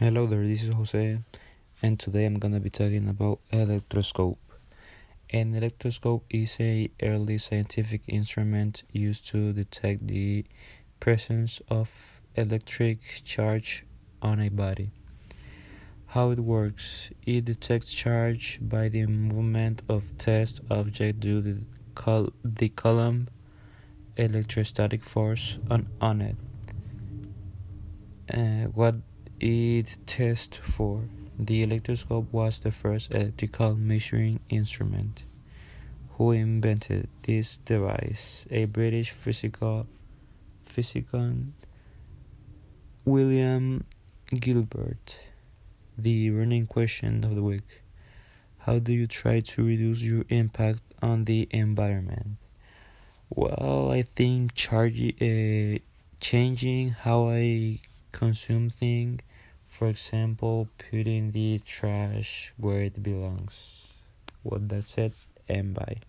Hello there, this is Jose, and today I'm gonna be talking about electroscope. An electroscope is a early scientific instrument used to detect the presence of electric charge on a body. How it works: it detects charge by the movement of test object due to the, the Coulomb electrostatic force on, on it. Uh, what it tests for. The electroscope was the first electrical measuring instrument. Who invented this device? A British physical physician, William Gilbert. The running question of the week: How do you try to reduce your impact on the environment? Well, I think charging, uh, changing how I consume things for example, putting the trash where it belongs. Well, that's it, and bye.